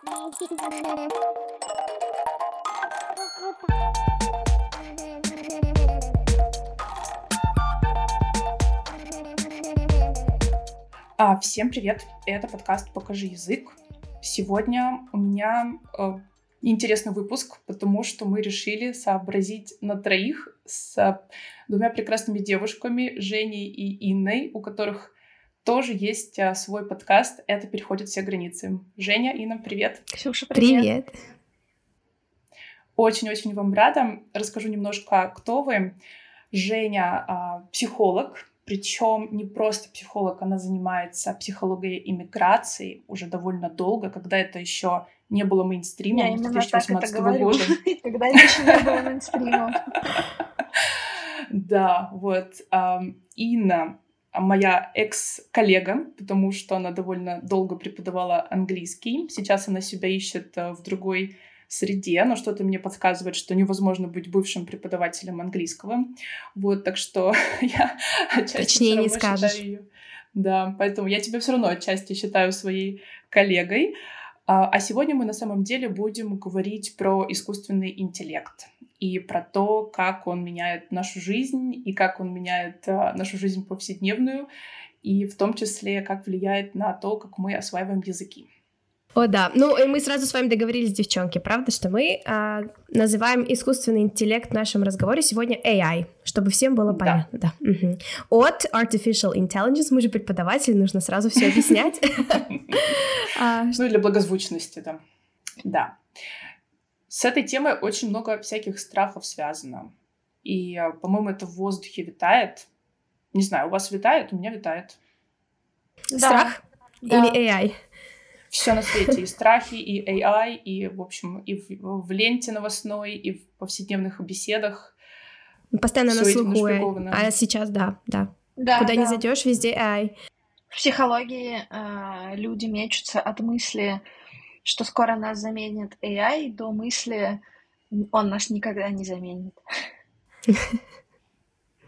А, всем привет! Это подкаст «Покажи язык». Сегодня у меня э, интересный выпуск, потому что мы решили сообразить на троих с двумя прекрасными девушками, Женей и Инной, у которых тоже есть а, свой подкаст «Это переходит все границы». Женя, Инна, привет! Ксюша, привет! Привет! Очень-очень вам рада. Расскажу немножко, кто вы. Женя а, психолог, причем не просто психолог, она занимается психологией иммиграции уже довольно долго, когда это еще не было мейнстримом с 2018 года. Когда это еще не было мейнстримом. Да, вот. Инна моя экс-коллега, потому что она довольно долго преподавала английский. Сейчас она себя ищет э, в другой среде, но что-то мне подсказывает, что невозможно быть бывшим преподавателем английского. Вот, так что я отчасти Точнее не скажешь. Ее... Да, поэтому я тебя все равно отчасти считаю своей коллегой. А, а сегодня мы на самом деле будем говорить про искусственный интеллект и про то, как он меняет нашу жизнь и как он меняет а, нашу жизнь повседневную, и в том числе, как влияет на то, как мы осваиваем языки. О, да. Ну, и мы сразу с вами договорились, девчонки, правда, что мы а, называем искусственный интеллект в нашем разговоре сегодня AI, чтобы всем было понятно. Да. да. Угу. От Artificial Intelligence, мы же преподаватели, нужно сразу все объяснять. А, ну, для благозвучности, да. Да. С этой темой очень много всяких страхов связано. И, а, по-моему, это в воздухе витает. Не знаю, у вас витает, у меня витает. Страх? Или AI? все на свете, и страхи, и AI, и, в общем, и в, в ленте новостной, и в повседневных беседах. Постоянно на слуху. А сейчас, да, да. да Куда да. не зайдешь, везде AI. В психологии э, люди мечутся от мысли, что скоро нас заменит AI, до мысли, он нас никогда не заменит.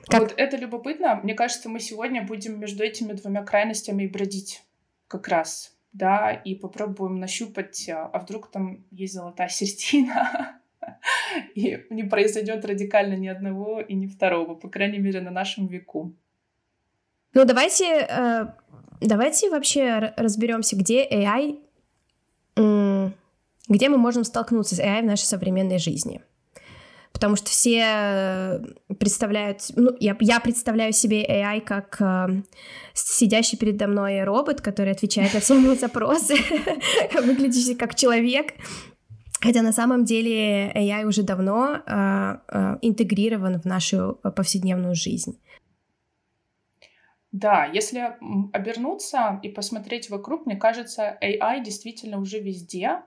Как? Вот это любопытно. Мне кажется, мы сегодня будем между этими двумя крайностями и бродить как раз да, и попробуем нащупать, а, а вдруг там есть золотая середина, и не произойдет радикально ни одного и ни второго, по крайней мере, на нашем веку. Ну, давайте, э, давайте вообще разберемся, где AI, где мы можем столкнуться с AI в нашей современной жизни. Потому что все э, представляют, ну, я, я представляю себе AI как э, сидящий передо мной робот, который отвечает на все мои запросы, выглядящий как человек, Хотя на самом деле AI уже давно э, э, интегрирован в нашу повседневную жизнь. Да, если обернуться и посмотреть вокруг, мне кажется, AI действительно уже везде,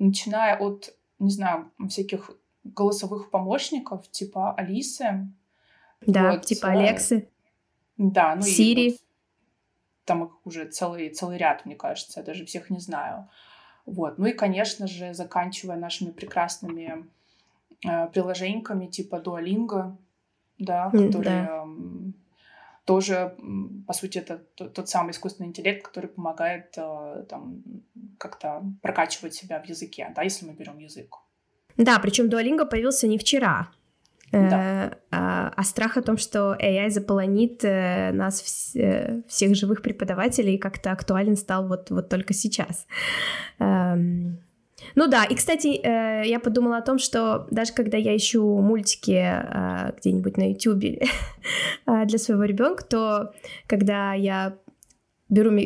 начиная от, не знаю, всяких голосовых помощников, типа Алисы. Да, вот, типа Алексы. Да, ну Сири. и вот, там их уже целый, целый ряд, мне кажется, я даже всех не знаю. Вот. Ну и, конечно же, заканчивая нашими прекрасными э, приложениями типа Duolingo, да, которые да. Тоже, по сути, это тот, самый искусственный интеллект, который помогает э, там как-то прокачивать себя в языке, да, если мы берем язык. Да, причем Duolingo появился не вчера. Да. Э, а, а страх о том, что AI заполонит э, нас вс- всех живых преподавателей, как-то актуален стал вот, вот только сейчас. Эм, ну да, и, кстати, я подумала о том, что даже когда я ищу мультики где-нибудь на YouTube для своего ребенка, то когда я беру,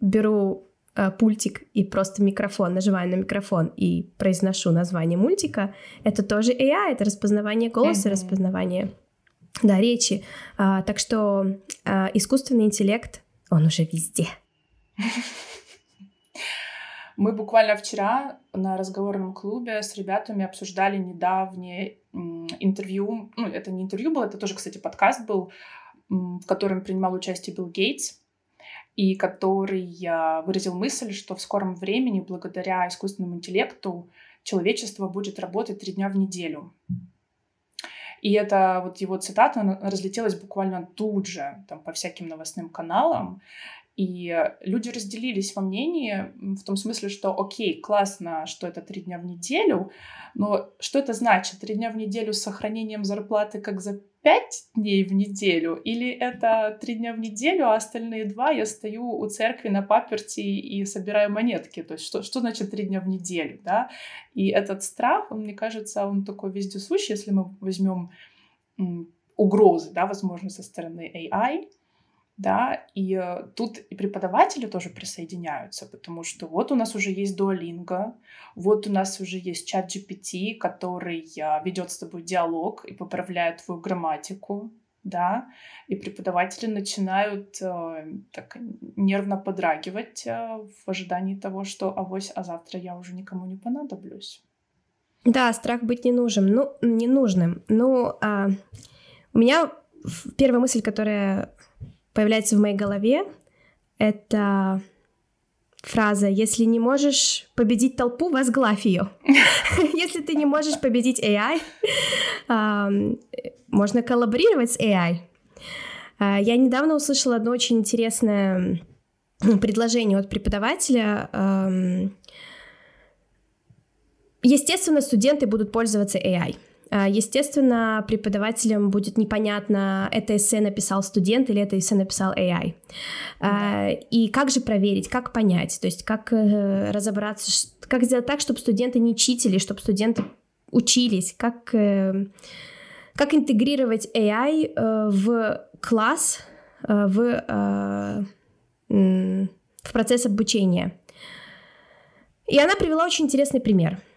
беру Э, пультик и просто микрофон, нажимаю на микрофон и произношу название мультика, это тоже AI, это распознавание голоса, mm-hmm. распознавание да, речи. А, так что а, искусственный интеллект, он уже везде. Мы буквально вчера на разговорном клубе с ребятами обсуждали недавнее интервью. Ну, это не интервью было, это тоже, кстати, подкаст был, в котором принимал участие Билл Гейтс и который выразил мысль, что в скором времени, благодаря искусственному интеллекту, человечество будет работать три дня в неделю. И это вот его цитата разлетелась буквально тут же там, по всяким новостным каналам. И люди разделились во мнении в том смысле, что окей, классно, что это три дня в неделю, но что это значит? Три дня в неделю с сохранением зарплаты как за пять дней в неделю? Или это три дня в неделю, а остальные два я стою у церкви на паперти и собираю монетки? То есть что, что значит три дня в неделю? Да? И этот страх, он, мне кажется, он такой вездесущий, если мы возьмем угрозы, да, возможно, со стороны AI, да, и э, тут и преподаватели тоже присоединяются, потому что вот у нас уже есть Duolingo, вот у нас уже есть чат GPT, который э, ведет с тобой диалог и поправляет твою грамматику, да, и преподаватели начинают э, так нервно подрагивать э, в ожидании того, что авось, а завтра я уже никому не понадоблюсь. Да, страх быть не нужен, ну, ненужным. Ну, а, у меня первая мысль, которая появляется в моей голове, это фраза «Если не можешь победить толпу, возглавь ее». Если ты не можешь победить AI, можно коллаборировать с AI. А, я недавно услышала одно очень интересное предложение от преподавателя. Естественно, студенты будут пользоваться AI — а, естественно, преподавателям будет непонятно, это эссе написал студент или это эссе написал AI. Да. И как же проверить, как понять, то есть как э, разобраться, как сделать так, чтобы студенты не читили, чтобы студенты учились, как, э, как интегрировать AI э, в класс, в, в процесс обучения. И она привела очень интересный пример –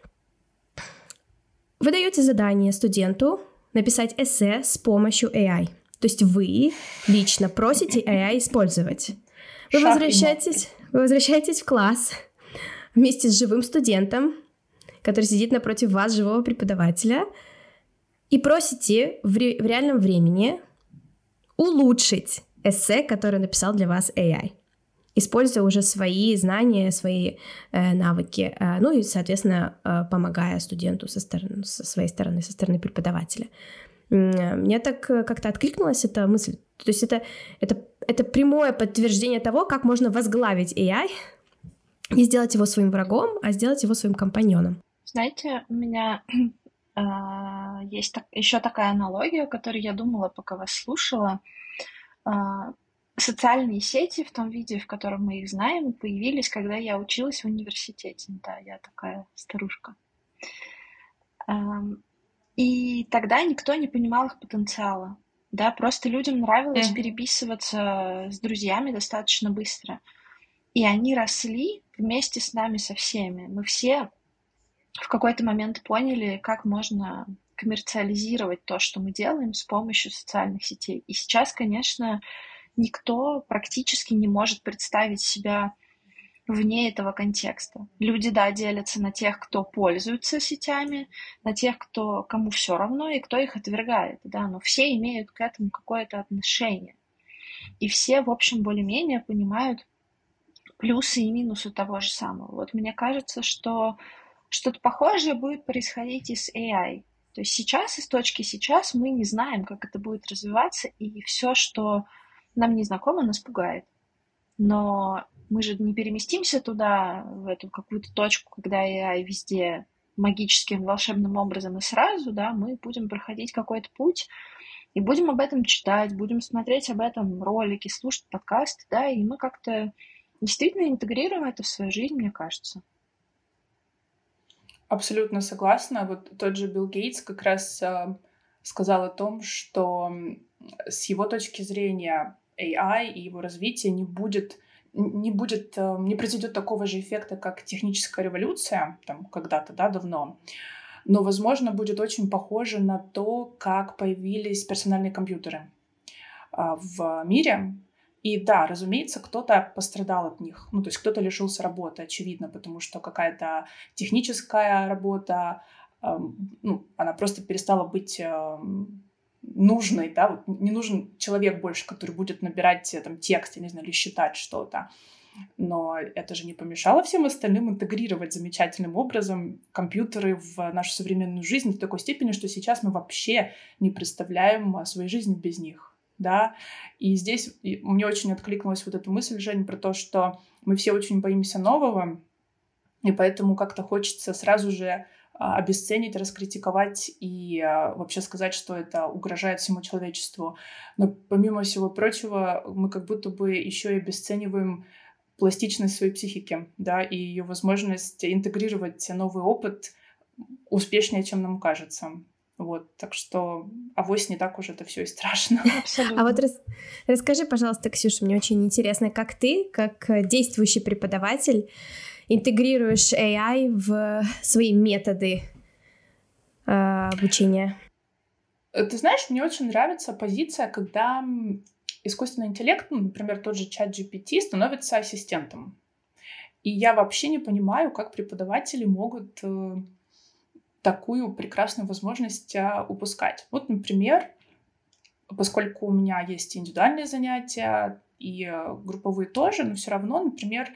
вы даете задание студенту написать эссе с помощью AI. То есть вы лично просите AI использовать. Вы возвращаетесь, вы возвращаетесь в класс вместе с живым студентом, который сидит напротив вас, живого преподавателя, и просите в, ре- в реальном времени улучшить эссе, которое написал для вас AI используя уже свои знания, свои э, навыки, э, ну и, соответственно, э, помогая студенту со, стороны, со своей стороны, со стороны преподавателя. Мне так э, как-то откликнулась эта мысль. То есть это, это, это прямое подтверждение того, как можно возглавить AI, не сделать его своим врагом, а сделать его своим компаньоном. Знаете, у меня э, есть так, еще такая аналогия, о которой я думала, пока вас слушала. Э, социальные сети в том виде, в котором мы их знаем, появились, когда я училась в университете. Да, я такая старушка. И тогда никто не понимал их потенциала. Да, просто людям нравилось переписываться с друзьями достаточно быстро. И они росли вместе с нами со всеми. Мы все в какой-то момент поняли, как можно коммерциализировать то, что мы делаем с помощью социальных сетей. И сейчас, конечно, никто практически не может представить себя вне этого контекста. Люди, да, делятся на тех, кто пользуется сетями, на тех, кто, кому все равно и кто их отвергает, да, но все имеют к этому какое-то отношение. И все, в общем, более-менее понимают плюсы и минусы того же самого. Вот мне кажется, что что-то похожее будет происходить и с AI. То есть сейчас, из точки сейчас, мы не знаем, как это будет развиваться, и все, что нам незнакомо, нас пугает. Но мы же не переместимся туда, в эту какую-то точку, когда AI везде магическим, волшебным образом и сразу, да, мы будем проходить какой-то путь, и будем об этом читать, будем смотреть об этом ролики, слушать подкасты, да, и мы как-то действительно интегрируем это в свою жизнь, мне кажется. Абсолютно согласна. Вот тот же Билл Гейтс как раз э, сказал о том, что с его точки зрения AI и его развитие не будет не будет, э, не произойдет такого же эффекта, как техническая революция, там, когда-то, да, давно, но, возможно, будет очень похоже на то, как появились персональные компьютеры а, в мире. И да, разумеется, кто-то пострадал от них. Ну, то есть кто-то лишился работы, очевидно, потому что какая-то техническая работа, ну, она просто перестала быть нужный, да, вот не нужен человек больше, который будет набирать э, там текст, я не знаю, или считать что-то. Но это же не помешало всем остальным интегрировать замечательным образом компьютеры в нашу современную жизнь в такой степени, что сейчас мы вообще не представляем своей жизни без них. да, и здесь мне очень откликнулась вот эта мысль, Жень, про то, что мы все очень боимся нового, и поэтому как-то хочется сразу же а, обесценить, раскритиковать и а, вообще сказать, что это угрожает всему человечеству. Но помимо всего прочего, мы как будто бы еще и обесцениваем пластичность своей психики, да, и ее возможность интегрировать новый опыт успешнее, чем нам кажется. Вот, так что авось не так уж это все и страшно. Абсолютно. А вот рас, расскажи, пожалуйста, Ксюша, мне очень интересно, как ты, как действующий преподаватель, интегрируешь AI в свои методы э, обучения? Ты знаешь, мне очень нравится позиция, когда искусственный интеллект, ну, например, тот же чат GPT, становится ассистентом. И я вообще не понимаю, как преподаватели могут э, такую прекрасную возможность а, упускать. Вот, например, поскольку у меня есть индивидуальные занятия и э, групповые тоже, но все равно, например,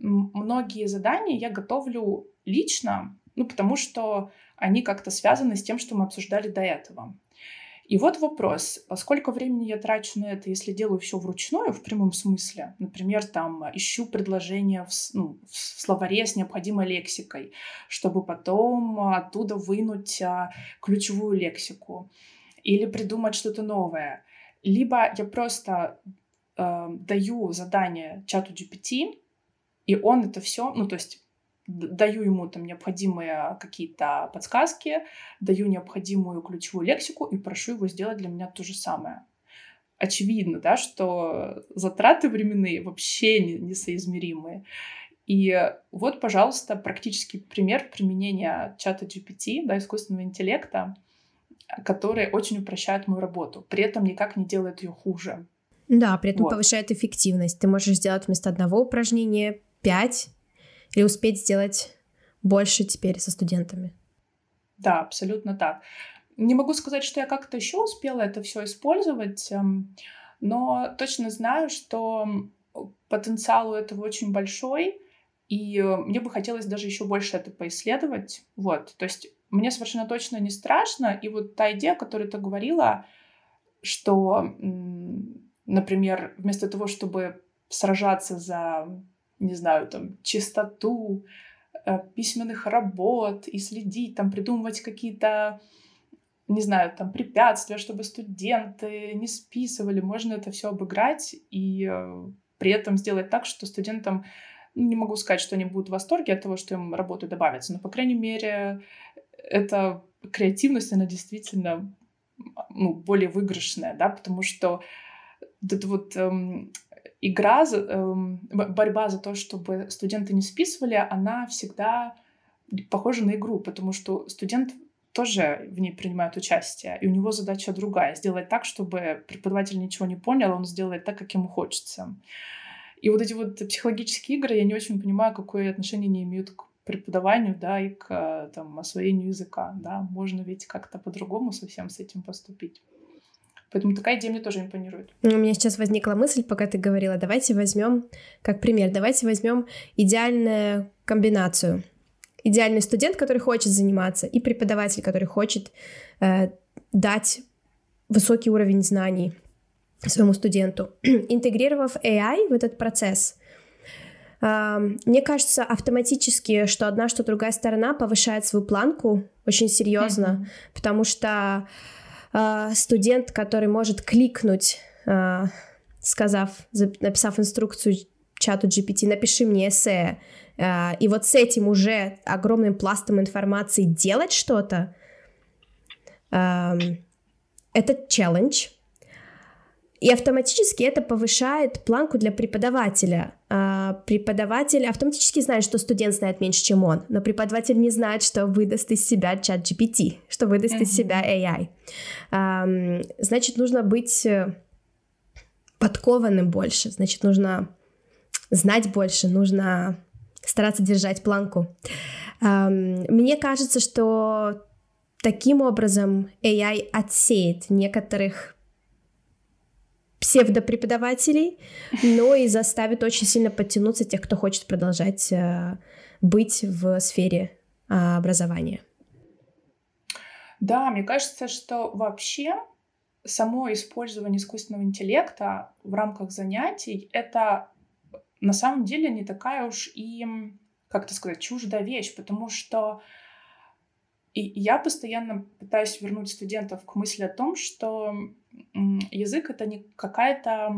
многие задания я готовлю лично, ну, потому что они как-то связаны с тем, что мы обсуждали до этого. И вот вопрос, а сколько времени я трачу на это, если делаю все вручную, в прямом смысле? Например, там ищу предложения в, ну, в словаре с необходимой лексикой, чтобы потом оттуда вынуть а, ключевую лексику или придумать что-то новое. Либо я просто э, даю задание чату GPT, и он это все, ну то есть даю ему там необходимые какие-то подсказки, даю необходимую ключевую лексику и прошу его сделать для меня то же самое. Очевидно, да, что затраты временные вообще не, несоизмеримые. И вот, пожалуйста, практический пример применения чата GPT, да, искусственного интеллекта, который очень упрощает мою работу, при этом никак не делает ее хуже. Да, при этом вот. повышает эффективность. Ты можешь сделать вместо одного упражнения пять или успеть сделать больше теперь со студентами. Да, абсолютно так. Не могу сказать, что я как-то еще успела это все использовать, эм, но точно знаю, что потенциал у этого очень большой, и мне бы хотелось даже еще больше это поисследовать. Вот, то есть мне совершенно точно не страшно, и вот та идея, о которой ты говорила, что, например, вместо того, чтобы сражаться за не знаю, там, чистоту э, письменных работ и следить, там, придумывать какие-то, не знаю, там, препятствия, чтобы студенты не списывали. Можно это все обыграть и э, при этом сделать так, что студентам ну, не могу сказать, что они будут в восторге от того, что им работы добавится, но, по крайней мере, эта креативность, она действительно ну, более выигрышная, да, потому что это вот эм, игра, эм, борьба за то, чтобы студенты не списывали, она всегда похожа на игру, потому что студент тоже в ней принимает участие, и у него задача другая — сделать так, чтобы преподаватель ничего не понял, он сделает так, как ему хочется. И вот эти вот психологические игры, я не очень понимаю, какое отношение они имеют к преподаванию, да, и к там, освоению языка, да. Можно ведь как-то по-другому совсем с этим поступить. Поэтому такая идея мне тоже импонирует. У меня сейчас возникла мысль, пока ты говорила, давайте возьмем, как пример, давайте возьмем идеальную комбинацию. Идеальный студент, который хочет заниматься, и преподаватель, который хочет э, дать высокий уровень знаний своему студенту. Интегрировав AI в этот процесс, э, мне кажется автоматически, что одна, что другая сторона повышает свою планку очень серьезно, mm-hmm. потому что а, студент, который может кликнуть, а, сказав, написав инструкцию чату GPT, напиши мне эссе, а, и вот с этим уже огромным пластом информации делать что-то, это челлендж, и автоматически это повышает планку для преподавателя. А, преподаватель автоматически знает, что студент знает меньше, чем он, но преподаватель не знает, что выдаст из себя чат GPT, что выдаст mm-hmm. из себя AI. А, значит, нужно быть э, подкованным больше, значит, нужно знать больше, нужно стараться держать планку. А, мне кажется, что таким образом AI отсеет некоторых псевдопреподавателей, но и заставит очень сильно подтянуться тех, кто хочет продолжать э, быть в сфере а, образования. Да, мне кажется, что вообще само использование искусственного интеллекта в рамках занятий — это на самом деле не такая уж и, как это сказать, чуждая вещь, потому что и я постоянно пытаюсь вернуть студентов к мысли о том, что язык — это не какая-то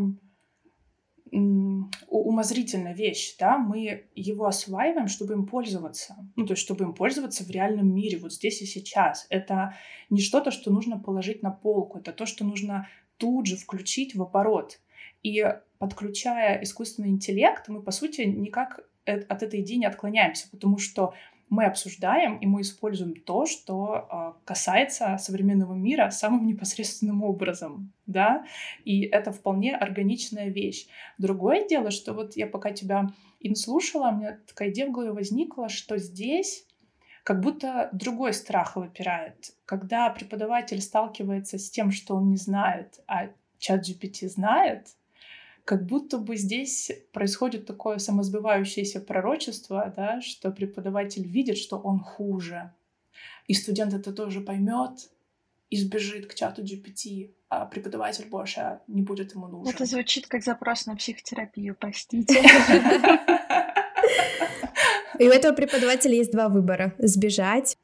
умозрительная вещь, да, мы его осваиваем, чтобы им пользоваться, ну, то есть чтобы им пользоваться в реальном мире, вот здесь и сейчас. Это не что-то, что нужно положить на полку, это то, что нужно тут же включить в оборот. И подключая искусственный интеллект, мы, по сути, никак от этой идеи не отклоняемся, потому что мы обсуждаем и мы используем то, что э, касается современного мира самым непосредственным образом, да, и это вполне органичная вещь. Другое дело, что вот я пока тебя им слушала, у меня такая идея в голове возникла, что здесь как будто другой страх выпирает. Когда преподаватель сталкивается с тем, что он не знает, а чат GPT знает, как будто бы здесь происходит такое самосбывающееся пророчество, да, что преподаватель видит, что он хуже. И студент это тоже поймет и сбежит к чату GPT, а преподаватель больше не будет ему нужен. Это звучит как запрос на психотерапию, простите. И у этого преподавателя есть два выбора. Сбежать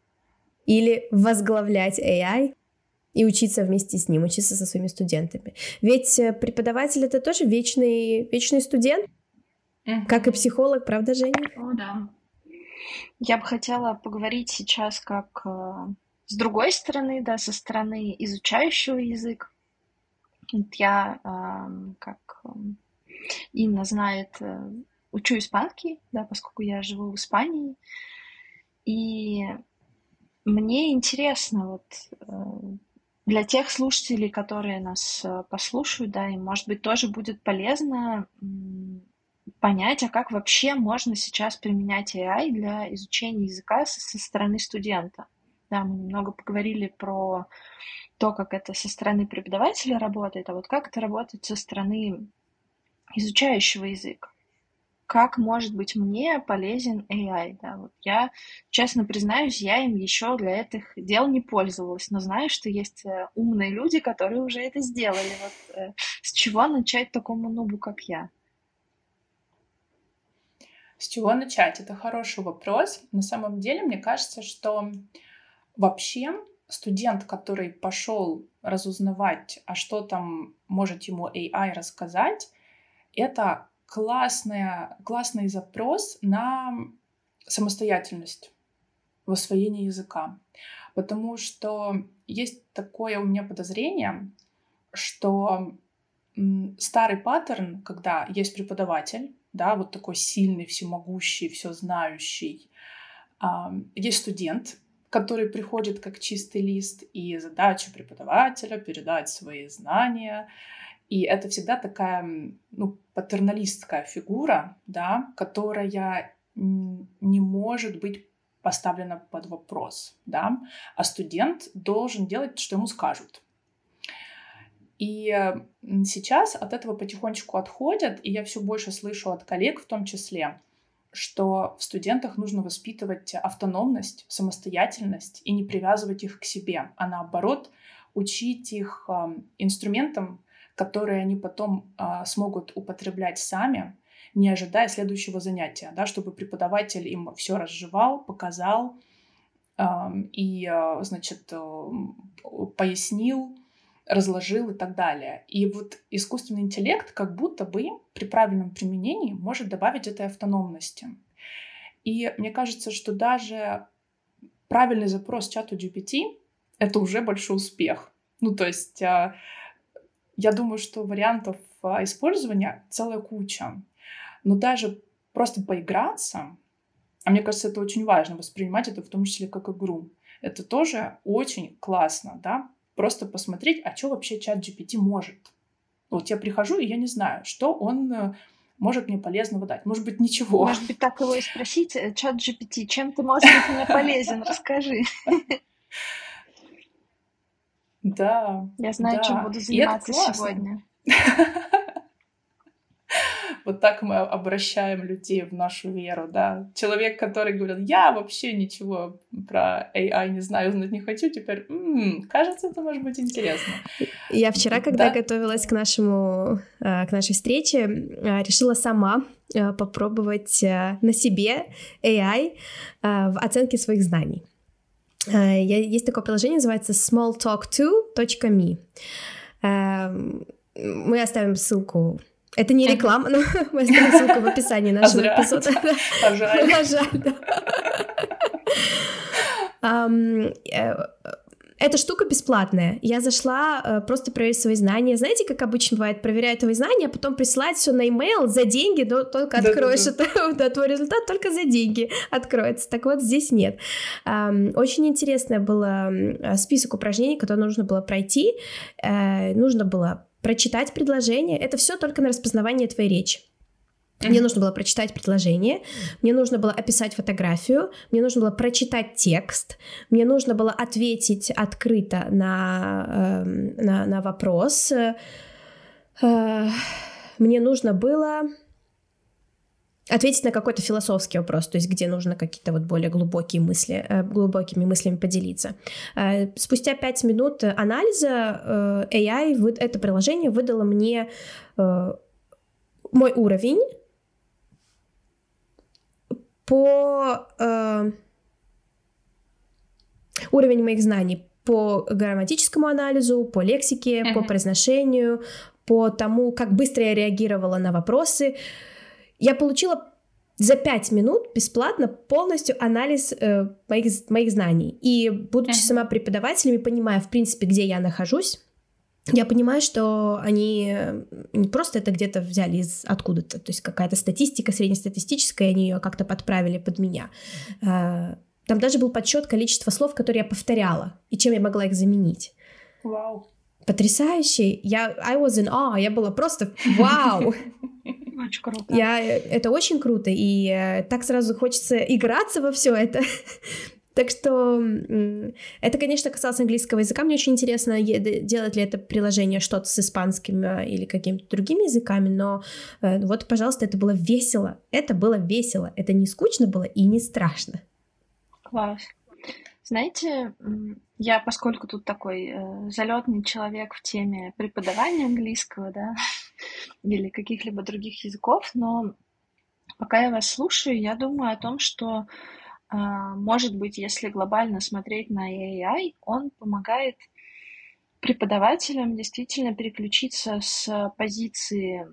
или возглавлять AI, и учиться вместе с ним, учиться со своими студентами. Ведь э, преподаватель это тоже вечный, вечный студент, mm-hmm. как и психолог, правда, Женя? О, да. Я бы хотела поговорить сейчас как э, с другой стороны, да, со стороны изучающего язык. Вот я, э, как э, Инна знает, э, учу испанский, да, поскольку я живу в Испании. И мне интересно вот э, для тех слушателей, которые нас э, послушают, да, им, может быть, тоже будет полезно понять, а как вообще можно сейчас применять AI для изучения языка со стороны студента. Да, мы немного поговорили про то, как это со стороны преподавателя работает, а вот как это работает со стороны изучающего язык как может быть мне полезен AI. Да? Вот я, честно признаюсь, я им еще для этих дел не пользовалась, но знаю, что есть э, умные люди, которые уже это сделали. Вот, э, с чего начать такому нубу, как я? С чего начать? Это хороший вопрос. На самом деле, мне кажется, что вообще студент, который пошел разузнавать, а что там может ему AI рассказать, это классная, классный запрос на самостоятельность в освоении языка. Потому что есть такое у меня подозрение, что старый паттерн, когда есть преподаватель, да, вот такой сильный, всемогущий, все знающий, есть студент, который приходит как чистый лист, и задача преподавателя передать свои знания, и это всегда такая, ну, патерналистская фигура, да, которая не может быть поставлена под вопрос, да, а студент должен делать, что ему скажут. И сейчас от этого потихонечку отходят, и я все больше слышу от коллег в том числе, что в студентах нужно воспитывать автономность, самостоятельность и не привязывать их к себе, а наоборот учить их инструментам, которые они потом а, смогут употреблять сами, не ожидая следующего занятия, да, чтобы преподаватель им все разжевал, показал э, и, э, значит, э, пояснил, разложил и так далее. И вот искусственный интеллект как будто бы при правильном применении может добавить этой автономности. И мне кажется, что даже правильный запрос чату GPT — это уже большой успех. Ну, то есть э, я думаю, что вариантов а, использования целая куча. Но даже просто поиграться, а мне кажется, это очень важно, воспринимать это в том числе как игру. Это тоже очень классно, да? Просто посмотреть, а что вообще чат GPT может. Вот я прихожу, и я не знаю, что он э, может мне полезного дать. Может быть, ничего. Может быть, так его и спросить, э, чат GPT, чем ты можешь быть мне полезен? Расскажи. Да. Я знаю, да. чем буду заниматься сегодня. Вот так мы обращаем людей в нашу веру, да. Человек, который говорил, я вообще ничего про AI не знаю, знать не хочу, теперь, м-м, кажется, это может быть интересно. Я вчера, когда да? готовилась к нашему, э, к нашей встрече, э, решила сама э, попробовать на себе AI в оценке своих знаний. Есть такое приложение, называется smalltalk2.me. Мы оставим ссылку это не реклама, но мы оставим ссылку в описании нашего эпизода. Пожалуйста. Жаль. Э, эта штука бесплатная. Я зашла э, просто проверить свои знания. Знаете, как обычно бывает, проверяет твои знания, а потом присылает все на e-mail за деньги, но только откроешь да, да, да. это, да, твой результат только за деньги откроется. Так вот, здесь нет. Очень интересное было список упражнений, которые нужно было пройти. Э, нужно было прочитать предложение. Это все только на распознавание твоей речи. Мне нужно было прочитать предложение, мне нужно было описать фотографию, мне нужно было прочитать текст, мне нужно было ответить открыто на, э, на, на вопрос, э, мне нужно было ответить на какой-то философский вопрос, то есть где нужно какие-то вот более глубокие мысли, э, глубокими мыслями поделиться. Э, спустя пять минут анализа AI, это приложение выдало мне мой уровень по э, уровень моих знаний по грамматическому анализу, по лексике, uh-huh. по произношению, по тому, как быстро я реагировала на вопросы. Я получила за пять минут бесплатно полностью анализ э, моих, моих знаний. И будучи uh-huh. сама преподавателем и понимая, в принципе, где я нахожусь, я понимаю, что они не просто это где-то взяли из откуда-то, то есть какая-то статистика среднестатистическая, они ее как-то подправили под меня. А, там даже был подсчет количества слов, которые я повторяла, и чем я могла их заменить. Вау. Потрясающе. Я I was in awe. Я была просто вау. Очень круто. Я, это очень круто, и э, так сразу хочется играться во все это. Так что это, конечно, касалось английского языка. Мне очень интересно, делать ли это приложение что-то с испанским э, или какими-то другими языками, но э, вот, пожалуйста, это было весело. Это было весело. Это не скучно было и не страшно. Класс. Знаете, я, поскольку тут такой э, залетный человек в теме преподавания английского, да, или каких-либо других языков, но пока я вас слушаю, я думаю о том, что может быть, если глобально смотреть на AI, он помогает преподавателям действительно переключиться с позиции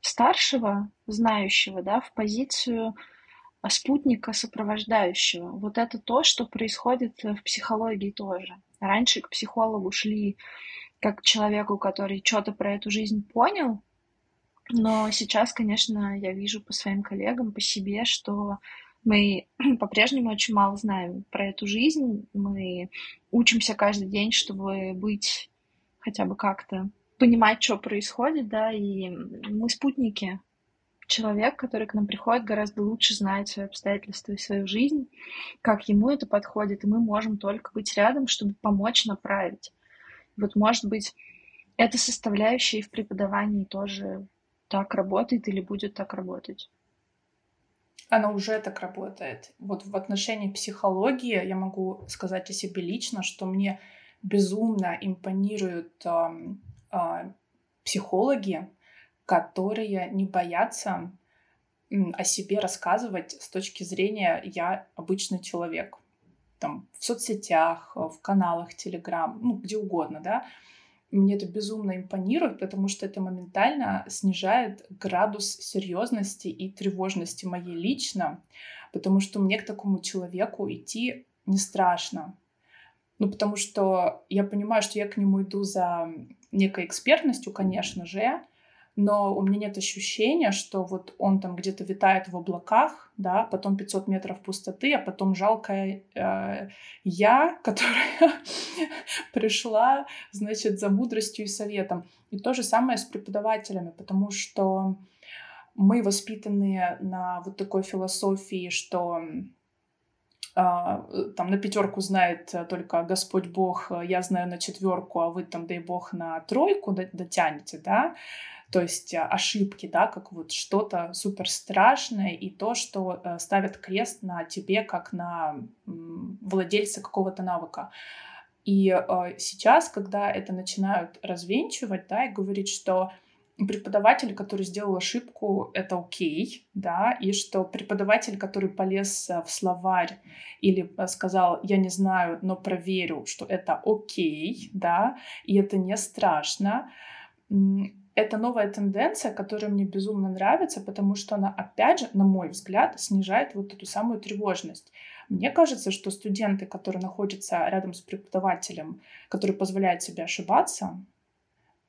старшего, знающего, да, в позицию спутника сопровождающего. Вот это то, что происходит в психологии тоже. Раньше к психологу шли как к человеку, который что-то про эту жизнь понял, но сейчас, конечно, я вижу по своим коллегам, по себе, что мы по-прежнему очень мало знаем про эту жизнь. Мы учимся каждый день, чтобы быть хотя бы как-то понимать, что происходит, да, и мы спутники. Человек, который к нам приходит, гораздо лучше знает свои обстоятельства и свою жизнь, как ему это подходит, и мы можем только быть рядом, чтобы помочь направить. Вот, может быть, эта составляющая и в преподавании тоже так работает или будет так работать. Она уже так работает. Вот в отношении психологии я могу сказать о себе лично, что мне безумно импонируют э, э, психологи, которые не боятся о себе рассказывать с точки зрения «я обычный человек». Там в соцсетях, в каналах Телеграм, ну, где угодно, да, мне это безумно импонирует, потому что это моментально снижает градус серьезности и тревожности моей лично, потому что мне к такому человеку идти не страшно. Ну, потому что я понимаю, что я к нему иду за некой экспертностью, конечно же, но у меня нет ощущения, что вот он там где-то витает в облаках, да, потом 500 метров пустоты, а потом жалкая э, я, которая пришла, значит, за мудростью и советом. И то же самое с преподавателями, потому что мы воспитаны на вот такой философии, что а, там на пятерку знает только Господь Бог, я знаю на четверку, а вы там, дай Бог, на тройку дотянете, да, То есть ошибки, да, как вот что-то супер страшное и то, что ставят крест на тебе как на владельца какого-то навыка. И э, сейчас, когда это начинают развенчивать, да, и говорить, что преподаватель, который сделал ошибку, это окей, да, и что преподаватель, который полез в словарь или сказал, я не знаю, но проверю, что это окей, да, и это не страшно, это новая тенденция, которая мне безумно нравится, потому что она, опять же, на мой взгляд, снижает вот эту самую тревожность. Мне кажется, что студенты, которые находятся рядом с преподавателем, который позволяет себе ошибаться,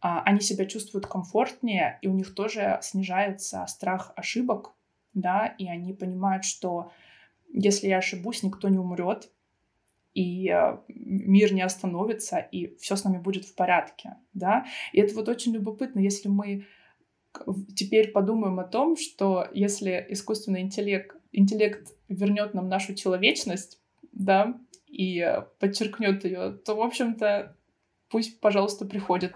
а, они себя чувствуют комфортнее, и у них тоже снижается страх ошибок, да, и они понимают, что если я ошибусь, никто не умрет, и э, мир не остановится, и все с нами будет в порядке, да. И это вот очень любопытно, если мы теперь подумаем о том, что если искусственный интеллект, интеллект вернет нам нашу человечность, да, и э, подчеркнет ее, то, в общем-то, пусть, пожалуйста, приходит.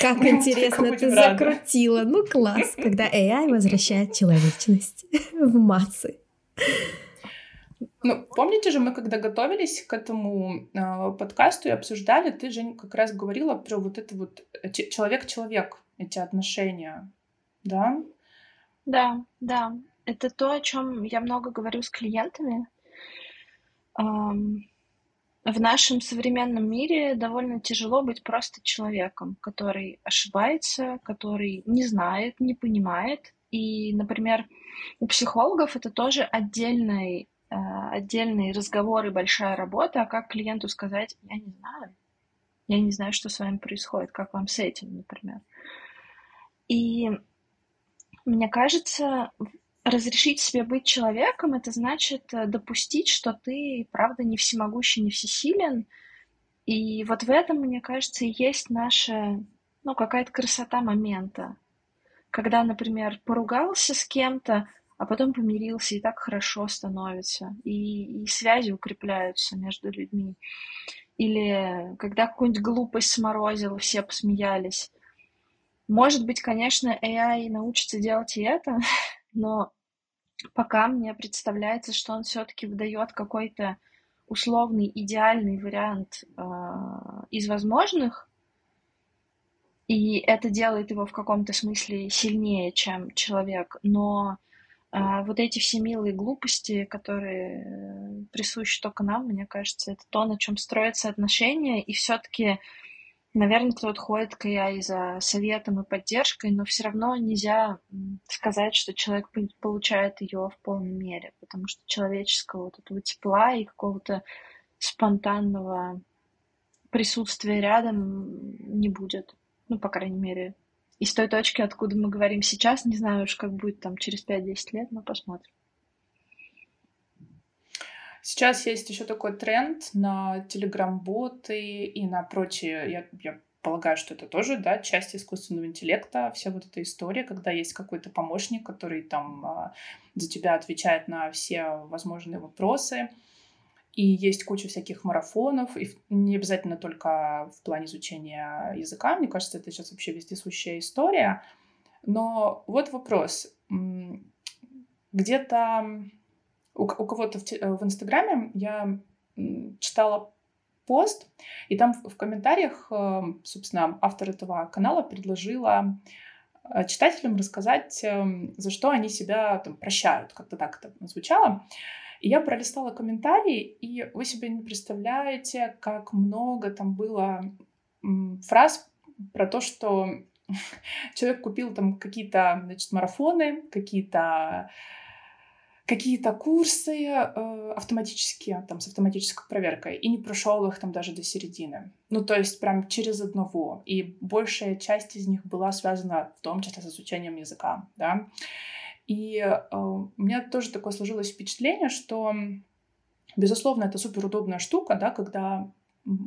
Как интересно ты закрутила. Ну, класс, когда AI возвращает человечность в массы. Ну, помните же, мы когда готовились к этому э, подкасту и обсуждали, ты, Жень, как раз говорила про вот это вот э, человек-человек, эти отношения, да? Да, да. Это то, о чем я много говорю с клиентами. В нашем современном мире довольно тяжело быть просто человеком, который ошибается, который не знает, не понимает. И, например, у психологов это тоже отдельный, э, отдельный разговор и большая работа, а как клиенту сказать, я не знаю, я не знаю, что с вами происходит, как вам с этим, например. И мне кажется, разрешить себе быть человеком, это значит э, допустить, что ты, правда, не всемогущий, не всесилен. И вот в этом, мне кажется, и есть наша, ну, какая-то красота момента. Когда, например, поругался с кем-то, а потом помирился, и так хорошо становится, и, и связи укрепляются между людьми. Или когда какую-нибудь глупость сморозил, все посмеялись. Может быть, конечно, AI научится делать и это, но пока мне представляется, что он все-таки выдает какой-то условный идеальный вариант э, из возможных, и это делает его в каком-то смысле сильнее, чем человек. Но э, вот эти все милые глупости, которые присущи только нам, мне кажется, это то, на чем строятся отношения, и все-таки Наверное, кто-то ходит к AI за советом и поддержкой, но все равно нельзя сказать, что человек получает ее в полной мере, потому что человеческого вот этого тепла и какого-то спонтанного присутствия рядом не будет. Ну, по крайней мере, из той точки, откуда мы говорим сейчас, не знаю уж, как будет там через 5-10 лет, но посмотрим. Сейчас есть еще такой тренд на телеграм-боты и на прочие, я, я полагаю, что это тоже, да, часть искусственного интеллекта, вся вот эта история, когда есть какой-то помощник, который там а, за тебя отвечает на все возможные вопросы. И есть куча всяких марафонов, и не обязательно только в плане изучения языка. Мне кажется, это сейчас вообще вездесущая история. Но вот вопрос. Где-то у, у кого-то в, э, в Инстаграме я читала пост, и там в, в комментариях, э, собственно, автор этого канала предложила э, читателям рассказать, за что они себя там прощают, как-то так это звучало. И я пролистала комментарии, и вы себе не представляете, как много там было фраз про то, что человек купил там какие-то, значит, марафоны, какие-то какие-то курсы э, автоматические, там, с автоматической проверкой, и не прошел их там даже до середины. Ну, то есть прям через одного. И большая часть из них была связана в том числе с изучением языка, да. И э, у меня тоже такое сложилось впечатление, что, безусловно, это супер удобная штука, да, когда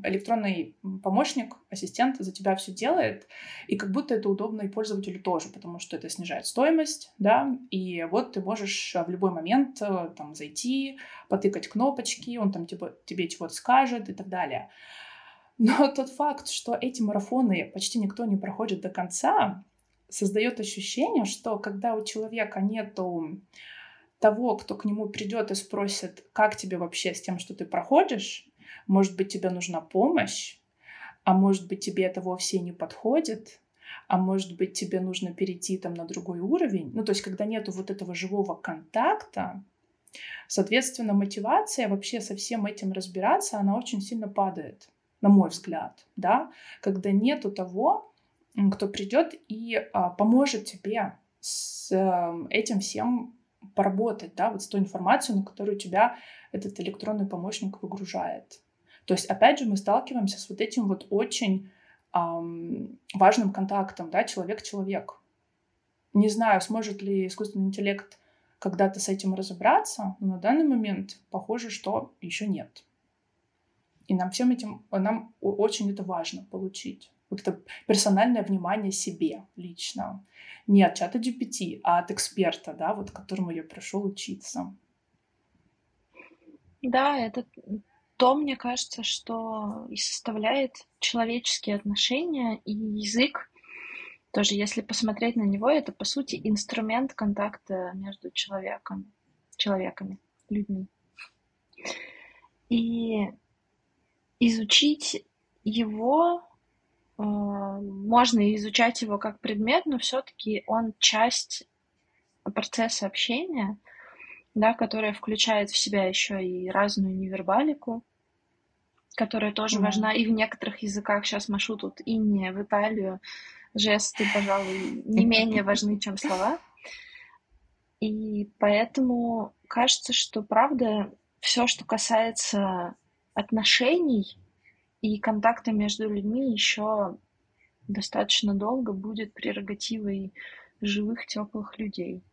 электронный помощник, ассистент за тебя все делает, и как будто это удобно и пользователю тоже, потому что это снижает стоимость, да, и вот ты можешь в любой момент э, там зайти, потыкать кнопочки, он там тебе, тебе чего-то скажет и так далее. Но тот факт, что эти марафоны почти никто не проходит до конца, создает ощущение, что когда у человека нету того, кто к нему придет и спросит, как тебе вообще с тем, что ты проходишь, может быть, тебе нужна помощь, а может быть, тебе это вовсе не подходит, а может быть, тебе нужно перейти там на другой уровень. Ну, то есть, когда нету вот этого живого контакта, соответственно, мотивация вообще со всем этим разбираться, она очень сильно падает, на мой взгляд, да, когда нету того, кто придет и а, поможет тебе с э, этим всем поработать, да, вот с той информацией, на которую тебя этот электронный помощник выгружает. То есть, опять же, мы сталкиваемся с вот этим вот очень эм, важным контактом, да, человек-человек. Не знаю, сможет ли искусственный интеллект когда-то с этим разобраться, но на данный момент похоже, что еще нет. И нам всем этим, нам очень это важно получить. Вот это персональное внимание себе лично. Не от чата GPT, а от эксперта, да, вот которому я пришел учиться. Да, это то, мне кажется, что и составляет человеческие отношения и язык. Тоже, если посмотреть на него, это, по сути, инструмент контакта между человеком, человеками, людьми. И изучить его, можно изучать его как предмет, но все-таки он часть процесса общения — да, которая включает в себя еще и разную невербалику, которая тоже mm-hmm. важна и в некоторых языках. Сейчас машу тут и не в Италию. Жесты, пожалуй, не менее важны, чем слова. И поэтому кажется, что правда все, что касается отношений и контакта между людьми, еще достаточно долго будет прерогативой живых, теплых людей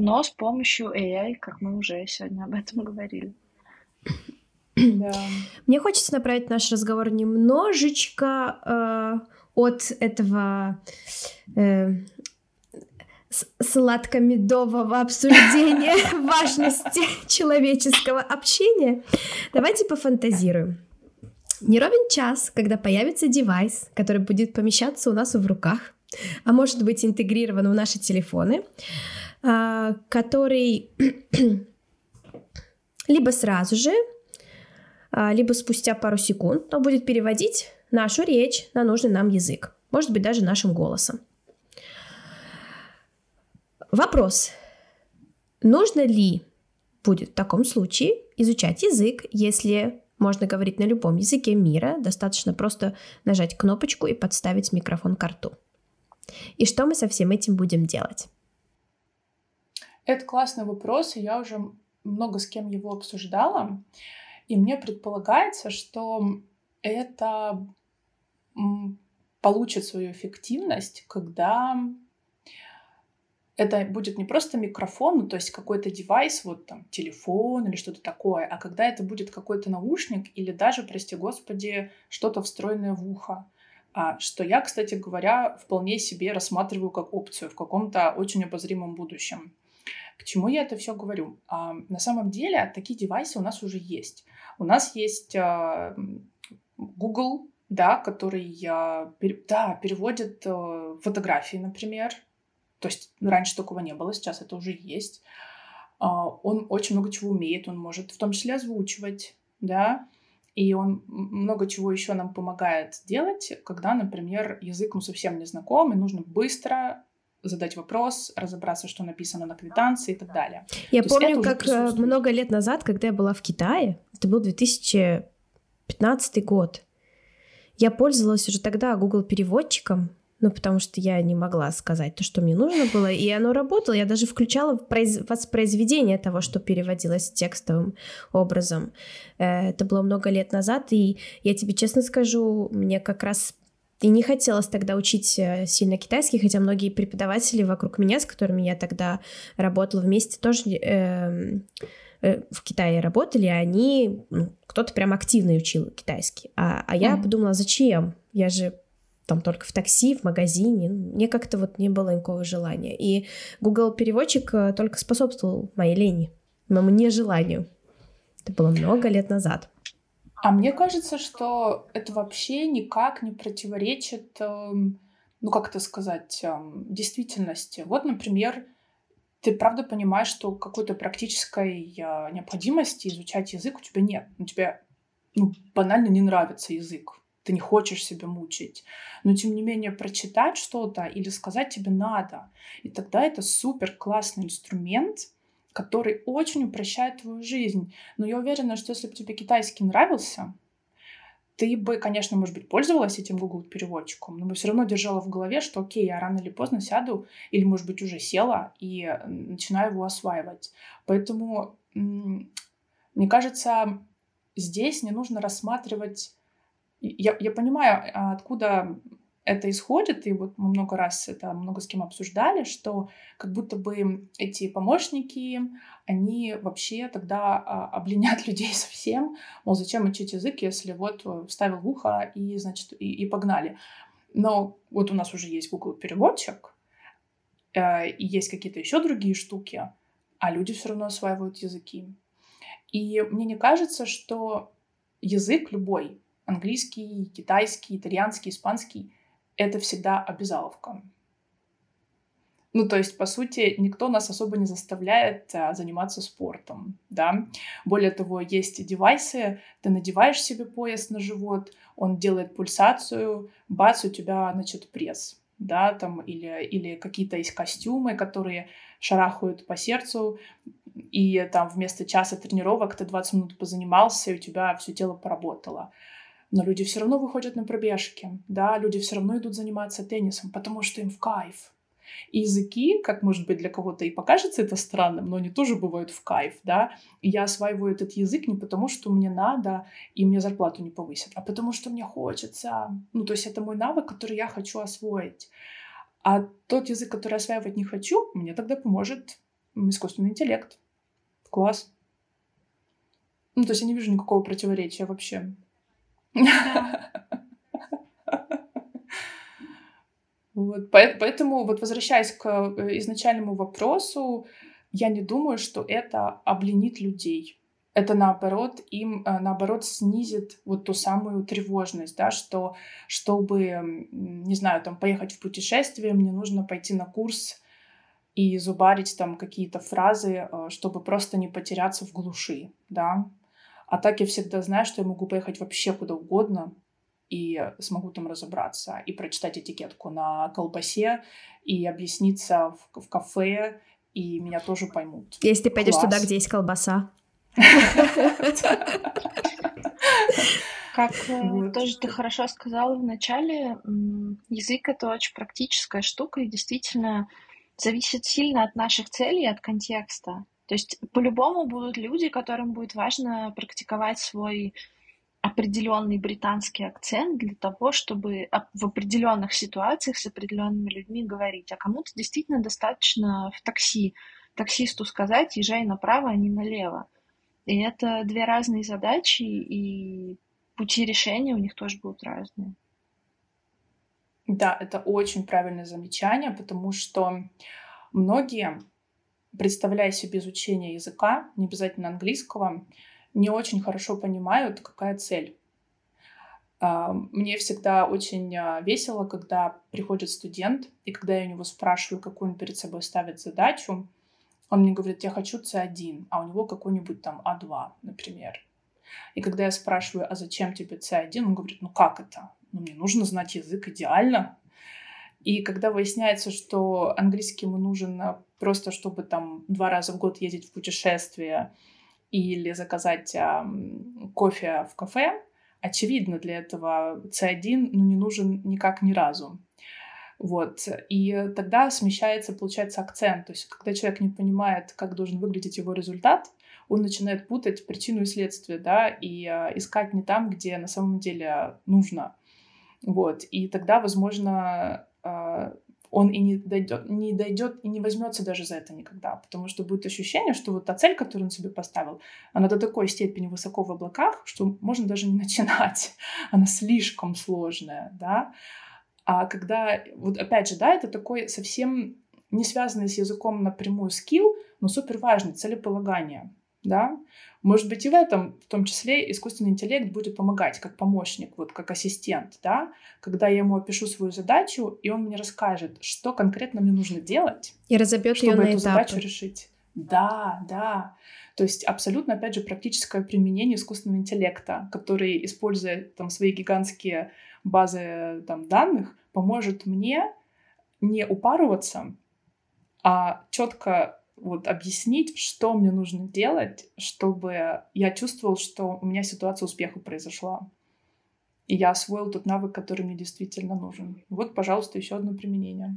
но с помощью AI, как мы уже сегодня об этом говорили. Да. Мне хочется направить наш разговор немножечко э, от этого э, сладко-медового обсуждения важности человеческого общения. Давайте пофантазируем. Не ровен час, когда появится девайс, который будет помещаться у нас в руках, а может быть интегрирован в наши телефоны, а, который либо сразу же, а, либо спустя пару секунд, но будет переводить нашу речь на нужный нам язык, может быть, даже нашим голосом. Вопрос. Нужно ли будет в таком случае изучать язык, если можно говорить на любом языке мира, достаточно просто нажать кнопочку и подставить микрофон к рту. И что мы со всем этим будем делать? Это классный вопрос, и я уже много с кем его обсуждала. И мне предполагается, что это получит свою эффективность, когда это будет не просто микрофон, ну, то есть какой-то девайс, вот там телефон или что-то такое, а когда это будет какой-то наушник или даже, прости господи, что-то встроенное в ухо. А, что я, кстати говоря, вполне себе рассматриваю как опцию в каком-то очень обозримом будущем. К чему я это все говорю? А, на самом деле такие девайсы у нас уже есть. У нас есть а, Google, да, который а, пер, да, переводит а, фотографии, например. То есть раньше такого не было, сейчас это уже есть. А, он очень много чего умеет, он может в том числе озвучивать, да, и он много чего еще нам помогает делать, когда, например, язык ну, совсем не знаком, и нужно быстро задать вопрос, разобраться, что написано на квитанции и так далее. Я То помню, как э, много лет назад, когда я была в Китае, это был 2015 год, я пользовалась уже тогда Google переводчиком, ну, потому что я не могла сказать то, что мне нужно было, и оно работало. Я даже включала произ... воспроизведение того, что переводилось текстовым образом. Э, это было много лет назад, и я тебе честно скажу, мне как раз и не хотелось тогда учить э, сильно китайский, хотя многие преподаватели вокруг меня, с которыми я тогда работала вместе, тоже э, э, в Китае работали, и они, ну, кто-то прям активно учил китайский. А, а я mm-hmm. подумала, зачем? Я же там только в такси, в магазине. Мне как-то вот не было никакого желания. И Google переводчик э, только способствовал моей лени, моему нежеланию. Это было много лет назад. А мне кажется, что это вообще никак не противоречит, эм, ну как это сказать, эм, действительности. Вот, например, ты правда понимаешь, что какой-то практической э, необходимости изучать язык у тебя нет. У тебя ну, банально не нравится язык. Ты не хочешь себя мучить. Но, тем не менее, прочитать что-то или сказать тебе надо. И тогда это супер классный инструмент, который очень упрощает твою жизнь. Но я уверена, что если бы тебе китайский нравился, ты бы, конечно, может быть, пользовалась этим Google переводчиком, но бы все равно держала в голове, что окей, я рано или поздно сяду, или, может быть, уже села и начинаю его осваивать. Поэтому, мне кажется, здесь не нужно рассматривать... Я, я понимаю, а, откуда это исходит, и вот мы много раз это много с кем обсуждали, что как будто бы эти помощники, они вообще тогда а, обленят людей совсем, мол, зачем учить язык, если вот вставил в ухо и, значит, и, и погнали. Но вот у нас уже есть Google переводчик, э, и есть какие-то еще другие штуки, а люди все равно осваивают языки. И мне не кажется, что язык любой, английский, китайский, итальянский, испанский, это всегда обязаловка. Ну, то есть, по сути, никто нас особо не заставляет а, заниматься спортом, да. Более того, есть девайсы, ты надеваешь себе пояс на живот, он делает пульсацию, бац, у тебя, значит, пресс, да, там, или, или какие-то есть костюмы, которые шарахают по сердцу, и там вместо часа тренировок ты 20 минут позанимался, и у тебя все тело поработало но люди все равно выходят на пробежки, да, люди все равно идут заниматься теннисом, потому что им в кайф. И языки, как может быть для кого-то и покажется это странным, но они тоже бывают в кайф, да. И я осваиваю этот язык не потому, что мне надо, и мне зарплату не повысят, а потому что мне хочется. Ну, то есть это мой навык, который я хочу освоить. А тот язык, который осваивать не хочу, мне тогда поможет искусственный интеллект. Класс. Ну, то есть я не вижу никакого противоречия вообще. Вот, поэтому, вот возвращаясь к э, изначальному вопросу, я не думаю, что это обленит людей. Это наоборот им э, наоборот снизит вот ту самую тревожность, да, что чтобы, не знаю, там поехать в путешествие, мне нужно пойти на курс и зубарить там какие-то фразы, э, чтобы просто не потеряться в глуши, да, а так я всегда знаю, что я могу поехать вообще куда угодно и смогу там разобраться, и прочитать этикетку на колбасе, и объясниться в, в кафе, и меня тоже поймут. Если ты пойдешь туда, где есть колбаса. Как э, тоже ты хорошо сказала в начале, язык — это очень практическая штука, и действительно зависит сильно от наших целей, от контекста. То есть по-любому будут люди, которым будет важно практиковать свой определенный британский акцент для того, чтобы в определенных ситуациях с определенными людьми говорить. А кому-то действительно достаточно в такси таксисту сказать, езжай направо, а не налево. И это две разные задачи, и пути решения у них тоже будут разные. Да, это очень правильное замечание, потому что многие представляя себе изучение языка, не обязательно английского, не очень хорошо понимают, какая цель. А, мне всегда очень а, весело, когда приходит студент, и когда я у него спрашиваю, какую он перед собой ставит задачу, он мне говорит, я хочу C1, а у него какой-нибудь там А2, например. И когда я спрашиваю, а зачем тебе C1, он говорит, ну как это? Ну, мне нужно знать язык идеально. И когда выясняется, что английский ему нужен а, просто, чтобы там два раза в год ездить в путешествие или заказать а, кофе в кафе, очевидно, для этого C1 ну, не нужен никак ни разу. Вот. И тогда смещается, получается, акцент. То есть, когда человек не понимает, как должен выглядеть его результат, он начинает путать причину и следствие, да, и э, искать не там, где на самом деле нужно. Вот. И тогда, возможно, он и не дойдет, не дойдет и не возьмется даже за это никогда, потому что будет ощущение, что вот та цель, которую он себе поставил, она до такой степени высоко в облаках, что можно даже не начинать, она слишком сложная, да. А когда, вот опять же, да, это такой совсем не связанный с языком напрямую скилл, но супер важный, целеполагание, да. Может быть, и в этом, в том числе, искусственный интеллект будет помогать как помощник, вот как ассистент, да, когда я ему опишу свою задачу, и он мне расскажет, что конкретно мне нужно делать. И разобьет чтобы ее на эту этапы. задачу решить. Да, да. То есть абсолютно, опять же, практическое применение искусственного интеллекта, который, используя там свои гигантские базы там, данных, поможет мне не упарываться, а четко вот объяснить, что мне нужно делать, чтобы я чувствовал, что у меня ситуация успеха произошла. И я освоил тот навык, который мне действительно нужен. Вот, пожалуйста, еще одно применение.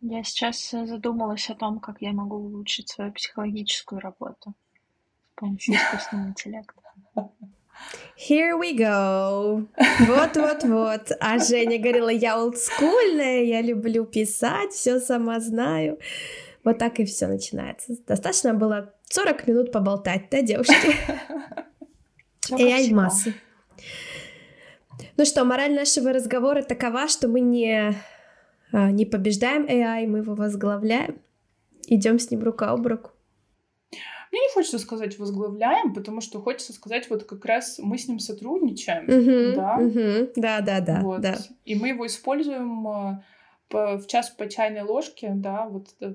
Я сейчас э, задумалась о том, как я могу улучшить свою психологическую работу с помощью искусственного интеллекта. Here we go. Вот-вот-вот. А Женя говорила, я олдскульная, я люблю писать, все сама знаю. Вот так и все начинается. Достаточно было 40 минут поболтать, да, девушки? AI массы. Ну что, мораль нашего разговора такова, что мы не, а, не побеждаем AI, мы его возглавляем, идем с ним рука об руку. Мне не хочется сказать возглавляем, потому что хочется сказать, вот как раз мы с ним сотрудничаем, Мгм, да, мгм. Да, да, да, вот, да. и мы его используем э, по- в час по чайной ложке, да, вот э,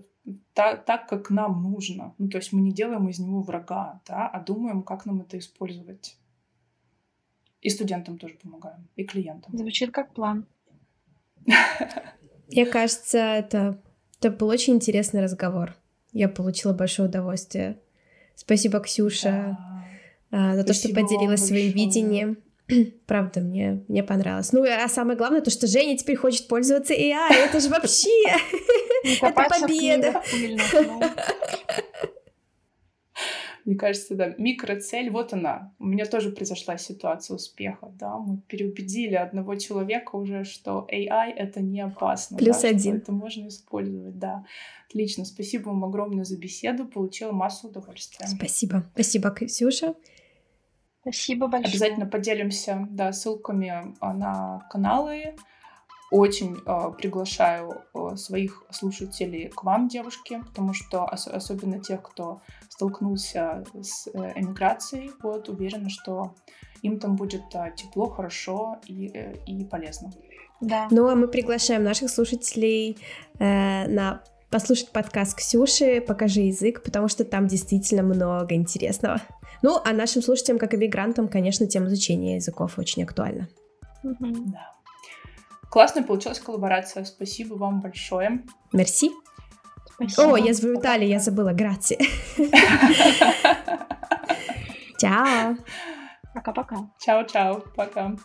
та- так, как нам нужно. Ну, то есть мы не делаем из него врага, да, а думаем, как нам это использовать. И студентам тоже помогаем, и клиентам. Звучит как план. Мне кажется, это, это был очень интересный разговор. Я получила большое удовольствие. Спасибо, Ксюша, Да. а, за то, что Спасибо поделилась своим большое. видением. Правда, мне, мне понравилось. Ну, а самое главное, то, что Женя теперь хочет пользоваться AI. Это же вообще... Не Это победа. Мне кажется, да, микроцель, вот она. У меня тоже произошла ситуация успеха, да, мы переубедили одного человека уже, что AI — это не опасно. Плюс да, один. Это можно использовать, да. Отлично, спасибо вам огромное за беседу, получила массу удовольствия. Спасибо. Спасибо, Ксюша. Спасибо большое. Обязательно поделимся, да, ссылками а, на каналы. Очень э, приглашаю э, своих слушателей к вам, девушки, потому что ос- особенно тех, кто столкнулся с э, эмиграцией, вот уверена, что им там будет э, тепло, хорошо и, э, и полезно. Да. Ну, а мы приглашаем наших слушателей э, на послушать подкаст Ксюши «Покажи язык», потому что там действительно много интересного. Ну, а нашим слушателям, как и мигрантам, конечно, тема изучения языков очень актуальна. Мгм. Да. Классная получилась коллаборация. Спасибо вам большое. Мерси. Спасибо. О, я в Италии, я забыла. Грации. Чао. Пока-пока. Чао-чао. Пока.